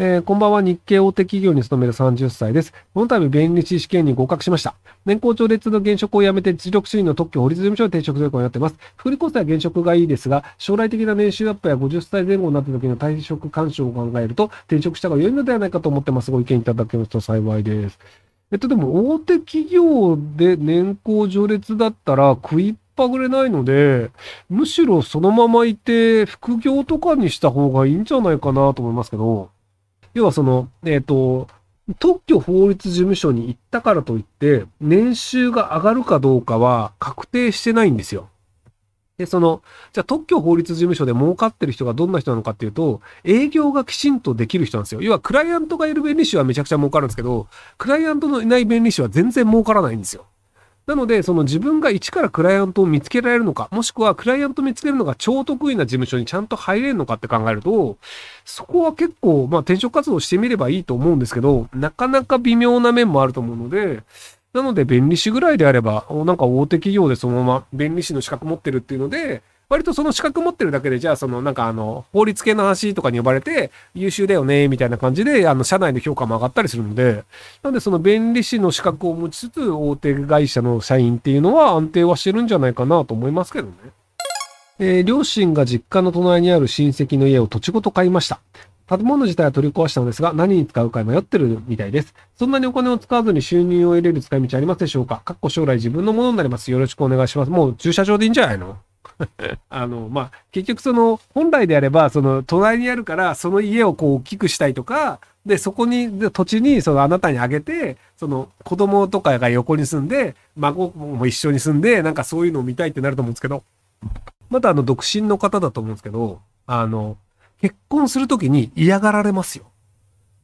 えー、こんばんは。日系大手企業に勤める30歳です。この度、弁理士試験に合格しました。年功序列の現職を辞めて、実力主義の特許法律事務所に転職することになっています。福利厚生は現職がいいですが、将来的な年収アップや50歳前後になった時の退職干渉を考えると、転職した方が良いのではないかと思ってます。ご意見いただけますと幸いです。えっと、でも、大手企業で年功序列だったら、食いっぱぐれないので、むしろそのままいて、副業とかにした方がいいんじゃないかなと思いますけど、要はその、えっ、ー、と、特許法律事務所に行ったからといって、年収が上がるかどうかは確定してないんですよ。で、その、じゃあ特許法律事務所で儲かってる人がどんな人なのかっていうと、営業がきちんとできる人なんですよ。要はクライアントがいる弁理士はめちゃくちゃ儲かるんですけど、クライアントのいない弁理士は全然儲からないんですよ。なので、その自分が一からクライアントを見つけられるのか、もしくはクライアント見つけるのが超得意な事務所にちゃんと入れるのかって考えると、そこは結構、まあ転職活動してみればいいと思うんですけど、なかなか微妙な面もあると思うので、なので弁理士ぐらいであれば、なんか大手企業でそのまま弁理士の資格持ってるっていうので、割とその資格持ってるだけで、じゃあそのなんかあの、法律系の話とかに呼ばれて、優秀だよね、みたいな感じで、あの、社内の評価も上がったりするので、なのでその弁理士の資格を持ちつつ、大手会社の社員っていうのは安定はしてるんじゃないかなと思いますけどね。えー、両親が実家の隣にある親戚の家を土地ごと買いました。建物自体は取り壊したのですが、何に使うか迷ってるみたいです。そんなにお金を使わずに収入を得れる使い道ありますでしょうか？かっこ将来自分のものになります。よろしくお願いします。もう駐車場でいいんじゃないの？あの、まあ、結局その、本来であれば、その、隣にあるから、その家をこう大きくしたいとか、で、そこに、で土地に、その、あなたにあげて、その、子供とかが横に住んで、孫も一緒に住んで、なんかそういうのを見たいってなると思うんですけど、またあの、独身の方だと思うんですけど、あの、結婚するときに嫌がられますよ。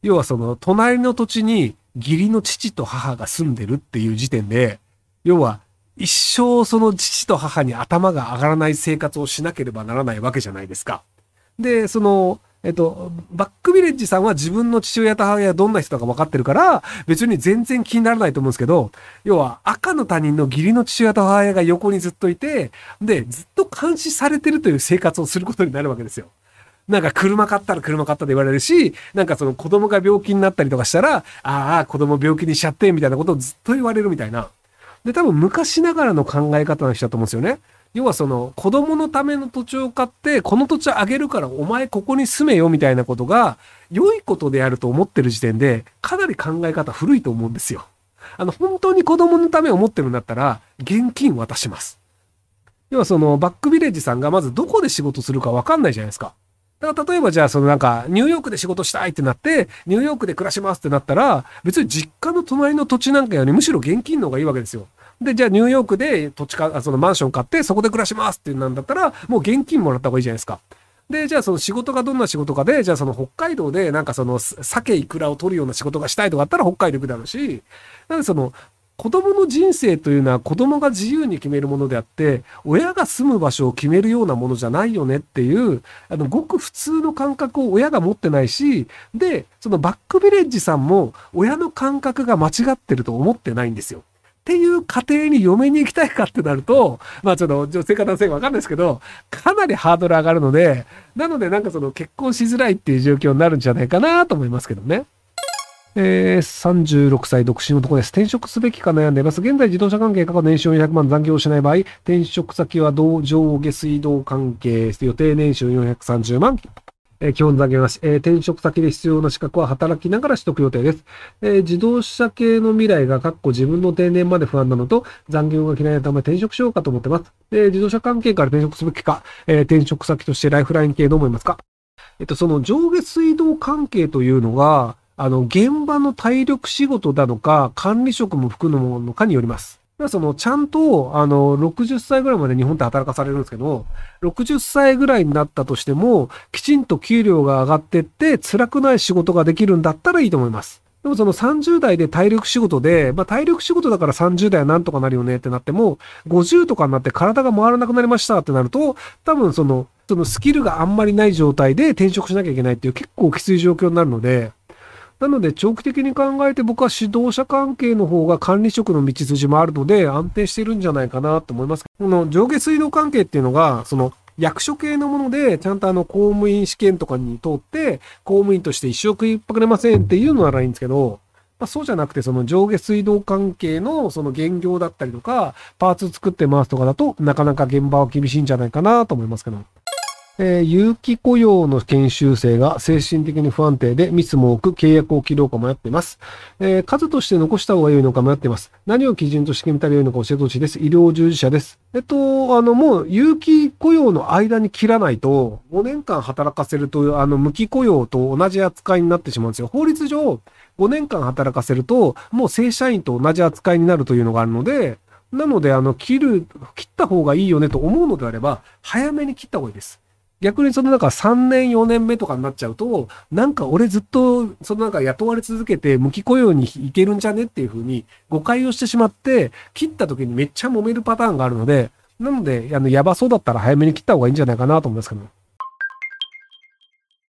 要はその、隣の土地に義理の父と母が住んでるっていう時点で、要は、一生その父と母に頭が上がらない生活をしなければならないわけじゃないですか。で、その、えっと、バックビレッジさんは自分の父親と母親がどんな人だか分かってるから、別に全然気にならないと思うんですけど、要は赤の他人の義理の父親と母親が横にずっといて、で、ずっと監視されてるという生活をすることになるわけですよ。なんか車買ったら車買ったで言われるし、なんかその子供が病気になったりとかしたら、ああ、子供病気にしちゃって、みたいなことをずっと言われるみたいな。で、多分昔ながらの考え方の人だと思うんですよね。要はその子供のための土地を買って、この土地あげるからお前ここに住めよみたいなことが良いことであると思ってる時点で、かなり考え方古いと思うんですよ。あの、本当に子供のためを思ってるんだったら、現金渡します。要はそのバックビレッジさんがまずどこで仕事するかわかんないじゃないですか。だから例えばじゃあそのなんかニューヨークで仕事したいってなってニューヨークで暮らしますってなったら別に実家の隣の土地なんかよりむしろ現金の方がいいわけですよ。で、じゃあニューヨークで土地か、そのマンション買ってそこで暮らしますっていうなんだったらもう現金もらった方がいいじゃないですか。で、じゃあその仕事がどんな仕事かで、じゃあその北海道でなんかその鮭イクラを取るような仕事がしたいとかあったら北海道行くだろうし、なんでその子供の人生というのは子供が自由に決めるものであって、親が住む場所を決めるようなものじゃないよねっていう、あの、ごく普通の感覚を親が持ってないし、で、そのバックビレッジさんも親の感覚が間違ってると思ってないんですよ。っていう家庭に嫁に行きたいかってなると、まあちょっと女性か男性かわかんないですけど、かなりハードル上がるので、なのでなんかその結婚しづらいっていう状況になるんじゃないかなと思いますけどね。えー、36歳独身男です。転職すべきか悩んでいます。現在自動車関係過去年収400万残業しない場合、転職先は同上下水道関係、予定年収430万。えー、基本残業なし、えー、転職先で必要な資格は働きながら取得予定です。えー、自動車系の未来が、かっこ自分の定年まで不安なのと、残業が嫌いなため転職しようかと思ってます。え自動車関係から転職すべきか、え転職先としてライフライン系どう思いますか？えっと、その上下水道関係というのが、あの、現場の体力仕事なのか、管理職も含むのかによります。その、ちゃんと、あの、60歳ぐらいまで日本って働かされるんですけど、60歳ぐらいになったとしても、きちんと給料が上がってって、辛くない仕事ができるんだったらいいと思います。でもその30代で体力仕事で、まあ体力仕事だから30代はなんとかなるよねってなっても、50とかになって体が回らなくなりましたってなると、多分その、そのスキルがあんまりない状態で転職しなきゃいけないっていう結構きつい状況になるので、なので長期的に考えて僕は指導者関係の方が管理職の道筋もあるので安定してるんじゃないかなと思います。この上下水道関係っていうのが、その役所系のもので、ちゃんとあの、公務員試験とかに通って、公務員として一生食いっぱくれませんっていうのならいいんですけど、まあ、そうじゃなくて、その上下水道関係のその原業だったりとか、パーツ作ってますとかだと、なかなか現場は厳しいんじゃないかなと思いますけど。えー、有期雇用の研修生が精神的に不安定でミスも多く契約を切ろうか迷っています。えー、数として残した方が良いのか迷っています。何を基準として決めたら良いのか教えてほしいです。医療従事者です。えっと、あの、もう有期雇用の間に切らないと、5年間働かせると、あの、無期雇用と同じ扱いになってしまうんですよ。法律上、5年間働かせると、もう正社員と同じ扱いになるというのがあるので、なので、あの、切る、切った方がいいよねと思うのであれば、早めに切った方がいいです。逆にそのなんか3年4年目とかになっちゃうと、なんか俺ずっとそのなんか雇われ続けて無期雇用に行けるんじゃねっていうふうに誤解をしてしまって、切った時にめっちゃ揉めるパターンがあるので、なので、あの、やばそうだったら早めに切った方がいいんじゃないかなと思いますけど。